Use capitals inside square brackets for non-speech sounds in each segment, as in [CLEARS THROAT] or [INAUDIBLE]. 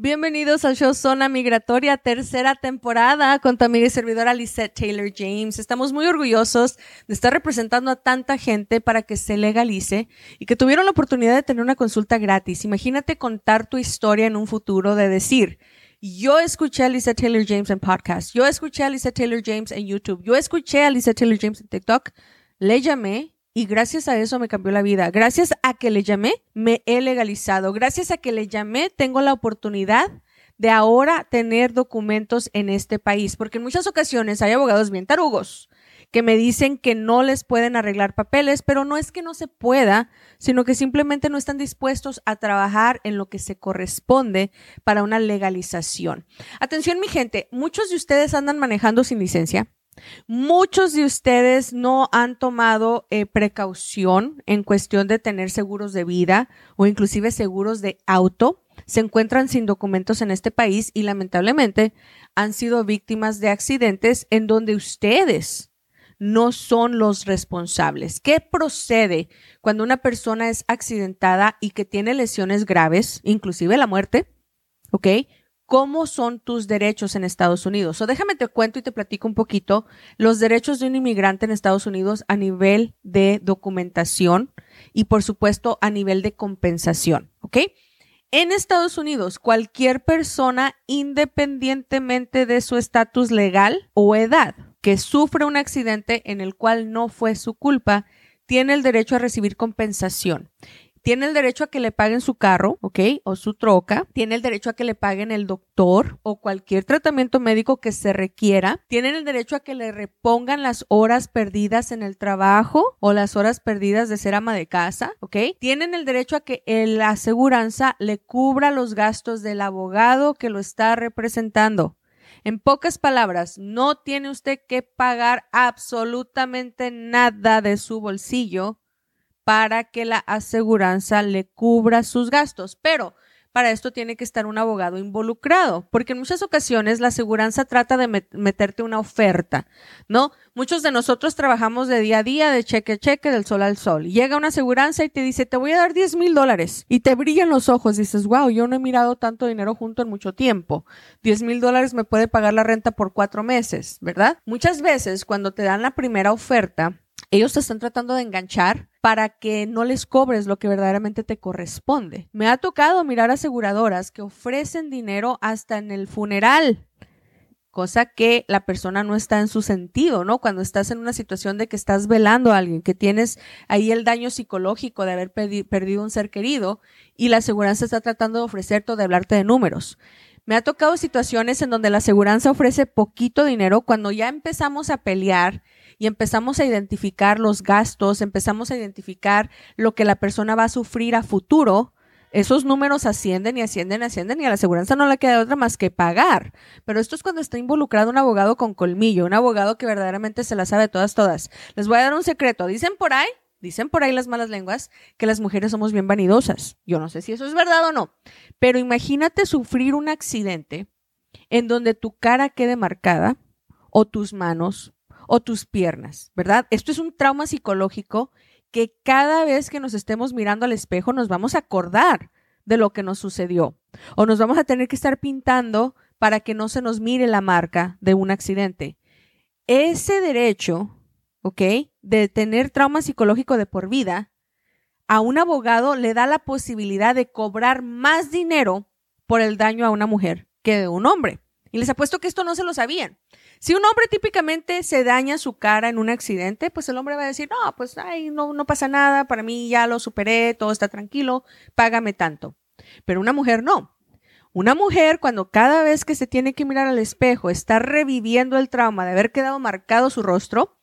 Bienvenidos al show Zona Migratoria, tercera temporada con tu amiga y servidora Lisette Taylor James. Estamos muy orgullosos de estar representando a tanta gente para que se legalice y que tuvieron la oportunidad de tener una consulta gratis. Imagínate contar tu historia en un futuro de decir, yo escuché a Lisette Taylor James en podcast, yo escuché a Lisette Taylor James en YouTube, yo escuché a Lisette Taylor James en TikTok, le y gracias a eso me cambió la vida. Gracias a que le llamé, me he legalizado. Gracias a que le llamé, tengo la oportunidad de ahora tener documentos en este país. Porque en muchas ocasiones hay abogados bien tarugos que me dicen que no les pueden arreglar papeles, pero no es que no se pueda, sino que simplemente no están dispuestos a trabajar en lo que se corresponde para una legalización. Atención mi gente, muchos de ustedes andan manejando sin licencia Muchos de ustedes no han tomado eh, precaución en cuestión de tener seguros de vida o inclusive seguros de auto. Se encuentran sin documentos en este país y lamentablemente han sido víctimas de accidentes en donde ustedes no son los responsables. ¿Qué procede cuando una persona es accidentada y que tiene lesiones graves, inclusive la muerte? ¿Ok? Cómo son tus derechos en Estados Unidos. O déjame te cuento y te platico un poquito los derechos de un inmigrante en Estados Unidos a nivel de documentación y por supuesto a nivel de compensación, ¿ok? En Estados Unidos, cualquier persona, independientemente de su estatus legal o edad, que sufre un accidente en el cual no fue su culpa, tiene el derecho a recibir compensación tiene el derecho a que le paguen su carro, ¿ok? O su troca. Tiene el derecho a que le paguen el doctor o cualquier tratamiento médico que se requiera. Tienen el derecho a que le repongan las horas perdidas en el trabajo o las horas perdidas de ser ama de casa, ¿ok? Tienen el derecho a que la aseguranza le cubra los gastos del abogado que lo está representando. En pocas palabras, no tiene usted que pagar absolutamente nada de su bolsillo para que la aseguranza le cubra sus gastos. Pero para esto tiene que estar un abogado involucrado, porque en muchas ocasiones la aseguranza trata de meterte una oferta, ¿no? Muchos de nosotros trabajamos de día a día, de cheque a cheque, del sol al sol. Llega una aseguranza y te dice, te voy a dar 10 mil dólares. Y te brillan los ojos. Dices, wow, yo no he mirado tanto dinero junto en mucho tiempo. 10 mil dólares me puede pagar la renta por cuatro meses, ¿verdad? Muchas veces cuando te dan la primera oferta, ellos te están tratando de enganchar para que no les cobres lo que verdaderamente te corresponde. Me ha tocado mirar aseguradoras que ofrecen dinero hasta en el funeral, cosa que la persona no está en su sentido, ¿no? Cuando estás en una situación de que estás velando a alguien, que tienes ahí el daño psicológico de haber perdido un ser querido y la aseguranza está tratando de ofrecerte o de hablarte de números. Me ha tocado situaciones en donde la aseguranza ofrece poquito dinero cuando ya empezamos a pelear y empezamos a identificar los gastos, empezamos a identificar lo que la persona va a sufrir a futuro, esos números ascienden y ascienden y ascienden y a la aseguranza no le queda otra más que pagar. Pero esto es cuando está involucrado un abogado con colmillo, un abogado que verdaderamente se la sabe todas, todas. Les voy a dar un secreto. Dicen por ahí, dicen por ahí las malas lenguas, que las mujeres somos bien vanidosas. Yo no sé si eso es verdad o no. Pero imagínate sufrir un accidente en donde tu cara quede marcada o tus manos o tus piernas, ¿verdad? Esto es un trauma psicológico que cada vez que nos estemos mirando al espejo nos vamos a acordar de lo que nos sucedió o nos vamos a tener que estar pintando para que no se nos mire la marca de un accidente. Ese derecho, ¿ok? De tener trauma psicológico de por vida, a un abogado le da la posibilidad de cobrar más dinero por el daño a una mujer que de un hombre. Y les apuesto que esto no se lo sabían. Si un hombre típicamente se daña su cara en un accidente, pues el hombre va a decir, no, pues ay, no, no pasa nada, para mí ya lo superé, todo está tranquilo, págame tanto. Pero una mujer no. Una mujer cuando cada vez que se tiene que mirar al espejo está reviviendo el trauma de haber quedado marcado su rostro,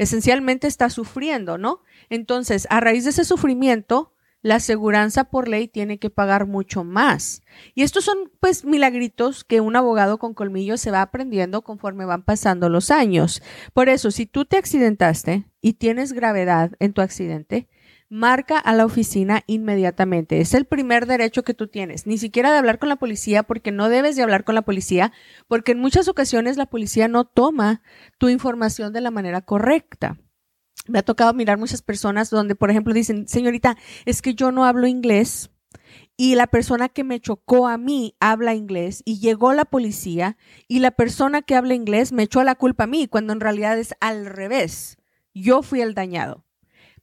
esencialmente está sufriendo, ¿no? Entonces, a raíz de ese sufrimiento, la aseguranza por ley tiene que pagar mucho más. Y estos son pues milagritos que un abogado con colmillos se va aprendiendo conforme van pasando los años. Por eso, si tú te accidentaste y tienes gravedad en tu accidente, marca a la oficina inmediatamente. Es el primer derecho que tú tienes, ni siquiera de hablar con la policía porque no debes de hablar con la policía porque en muchas ocasiones la policía no toma tu información de la manera correcta me ha tocado mirar muchas personas donde, por ejemplo, dicen, señorita, es que yo no hablo inglés y la persona que me chocó a mí habla inglés y llegó la policía y la persona que habla inglés me echó la culpa a mí, cuando en realidad es al revés. Yo fui el dañado.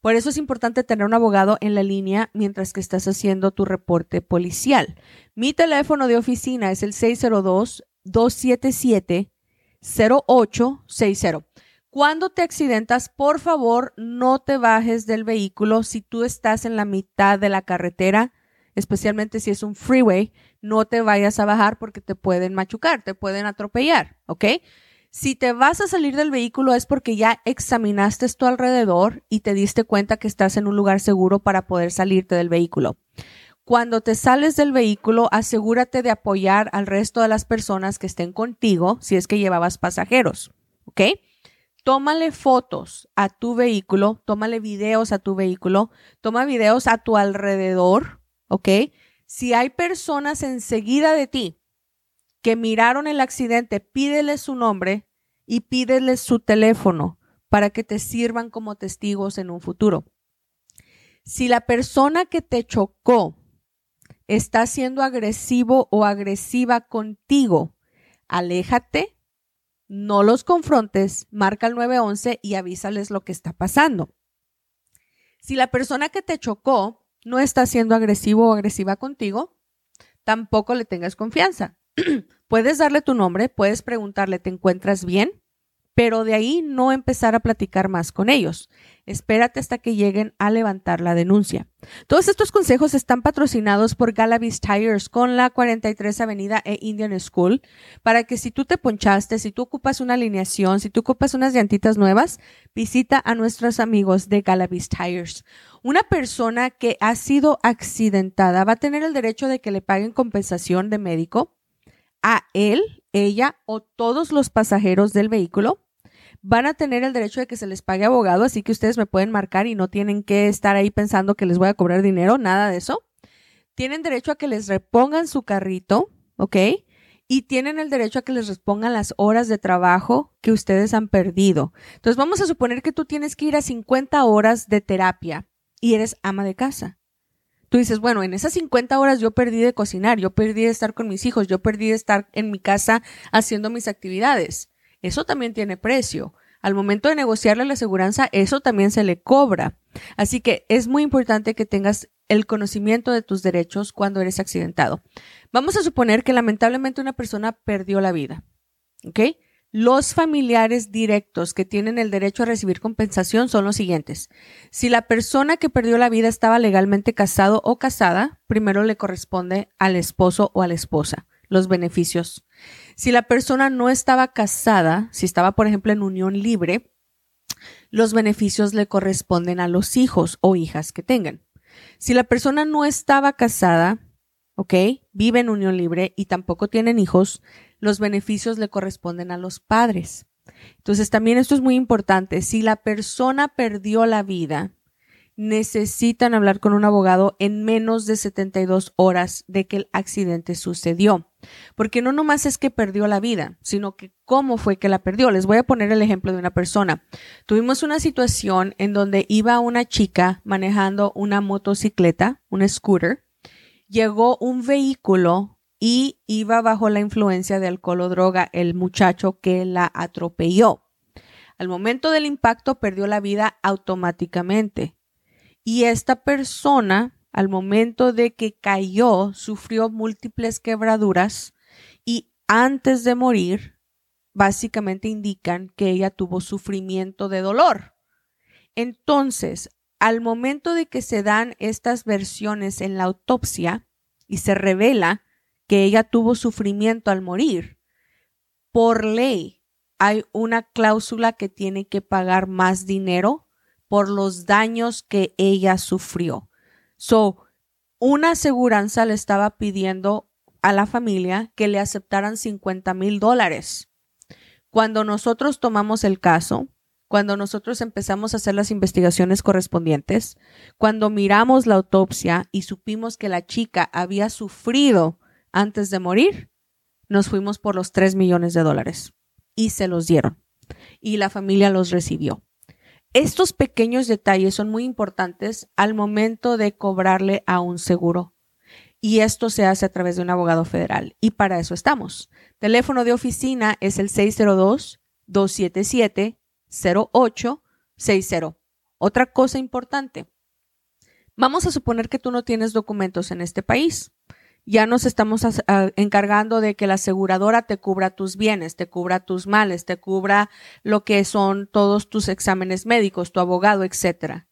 Por eso es importante tener un abogado en la línea mientras que estás haciendo tu reporte policial. Mi teléfono de oficina es el 602 277 0860. Cuando te accidentas, por favor, no te bajes del vehículo si tú estás en la mitad de la carretera, especialmente si es un freeway, no te vayas a bajar porque te pueden machucar, te pueden atropellar, ¿ok? Si te vas a salir del vehículo es porque ya examinaste tu alrededor y te diste cuenta que estás en un lugar seguro para poder salirte del vehículo. Cuando te sales del vehículo, asegúrate de apoyar al resto de las personas que estén contigo si es que llevabas pasajeros, ¿ok? tómale fotos a tu vehículo, tómale videos a tu vehículo, toma videos a tu alrededor, ¿ok? Si hay personas enseguida de ti que miraron el accidente, pídele su nombre y pídele su teléfono para que te sirvan como testigos en un futuro. Si la persona que te chocó está siendo agresivo o agresiva contigo, aléjate no los confrontes, marca el 911 y avísales lo que está pasando. Si la persona que te chocó no está siendo agresivo o agresiva contigo, tampoco le tengas confianza. [CLEARS THROAT] puedes darle tu nombre, puedes preguntarle, ¿te encuentras bien? pero de ahí no empezar a platicar más con ellos. Espérate hasta que lleguen a levantar la denuncia. Todos estos consejos están patrocinados por Galavis Tires con la 43 Avenida e Indian School para que si tú te ponchaste, si tú ocupas una alineación, si tú ocupas unas llantitas nuevas, visita a nuestros amigos de Galavis Tires. Una persona que ha sido accidentada va a tener el derecho de que le paguen compensación de médico a él, ella o todos los pasajeros del vehículo van a tener el derecho de que se les pague abogado, así que ustedes me pueden marcar y no tienen que estar ahí pensando que les voy a cobrar dinero, nada de eso. Tienen derecho a que les repongan su carrito, ¿ok? Y tienen el derecho a que les repongan las horas de trabajo que ustedes han perdido. Entonces vamos a suponer que tú tienes que ir a 50 horas de terapia y eres ama de casa. Tú dices, bueno, en esas 50 horas yo perdí de cocinar, yo perdí de estar con mis hijos, yo perdí de estar en mi casa haciendo mis actividades. Eso también tiene precio. Al momento de negociarle la aseguranza, eso también se le cobra. Así que es muy importante que tengas el conocimiento de tus derechos cuando eres accidentado. Vamos a suponer que lamentablemente una persona perdió la vida. ¿Ok? Los familiares directos que tienen el derecho a recibir compensación son los siguientes. Si la persona que perdió la vida estaba legalmente casado o casada, primero le corresponde al esposo o a la esposa los beneficios. Si la persona no estaba casada, si estaba, por ejemplo, en unión libre, los beneficios le corresponden a los hijos o hijas que tengan. Si la persona no estaba casada, ¿ok? Vive en unión libre y tampoco tienen hijos, los beneficios le corresponden a los padres. Entonces, también esto es muy importante. Si la persona perdió la vida, necesitan hablar con un abogado en menos de 72 horas de que el accidente sucedió. Porque no nomás es que perdió la vida, sino que cómo fue que la perdió. Les voy a poner el ejemplo de una persona. Tuvimos una situación en donde iba una chica manejando una motocicleta, un scooter. Llegó un vehículo y iba bajo la influencia de alcohol o droga el muchacho que la atropelló. Al momento del impacto perdió la vida automáticamente. Y esta persona, al momento de que cayó, sufrió múltiples quebraduras y antes de morir, básicamente indican que ella tuvo sufrimiento de dolor. Entonces, al momento de que se dan estas versiones en la autopsia y se revela que ella tuvo sufrimiento al morir, por ley hay una cláusula que tiene que pagar más dinero por los daños que ella sufrió. So, una aseguranza le estaba pidiendo a la familia que le aceptaran 50 mil dólares. Cuando nosotros tomamos el caso, cuando nosotros empezamos a hacer las investigaciones correspondientes, cuando miramos la autopsia y supimos que la chica había sufrido antes de morir, nos fuimos por los 3 millones de dólares y se los dieron y la familia los recibió. Estos pequeños detalles son muy importantes al momento de cobrarle a un seguro. Y esto se hace a través de un abogado federal. Y para eso estamos. Teléfono de oficina es el 602-277-0860. Otra cosa importante. Vamos a suponer que tú no tienes documentos en este país ya nos estamos encargando de que la aseguradora te cubra tus bienes, te cubra tus males, te cubra lo que son todos tus exámenes médicos, tu abogado, etcétera.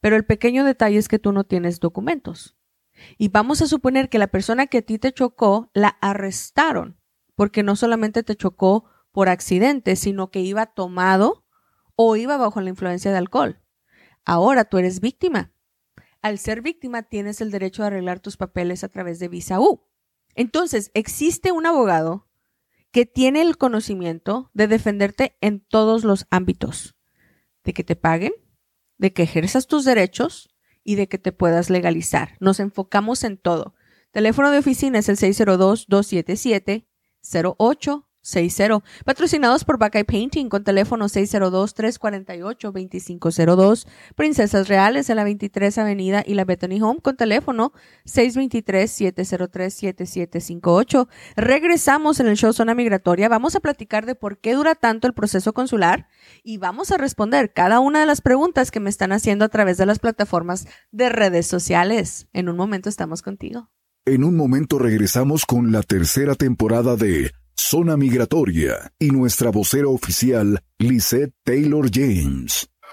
Pero el pequeño detalle es que tú no tienes documentos. Y vamos a suponer que la persona que a ti te chocó la arrestaron, porque no solamente te chocó por accidente, sino que iba tomado o iba bajo la influencia de alcohol. Ahora tú eres víctima al ser víctima tienes el derecho de arreglar tus papeles a través de visa U. Entonces, existe un abogado que tiene el conocimiento de defenderte en todos los ámbitos, de que te paguen, de que ejerzas tus derechos y de que te puedas legalizar. Nos enfocamos en todo. Teléfono de oficina es el 602-277-08 60. Patrocinados por Buckeye Painting con teléfono 602-348-2502. Princesas Reales en la 23 Avenida y la Bethany Home con teléfono 623-703-7758. Regresamos en el show Zona Migratoria. Vamos a platicar de por qué dura tanto el proceso consular y vamos a responder cada una de las preguntas que me están haciendo a través de las plataformas de redes sociales. En un momento estamos contigo. En un momento regresamos con la tercera temporada de Zona Migratoria y nuestra vocera oficial, Lisette Taylor James.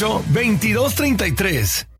2233.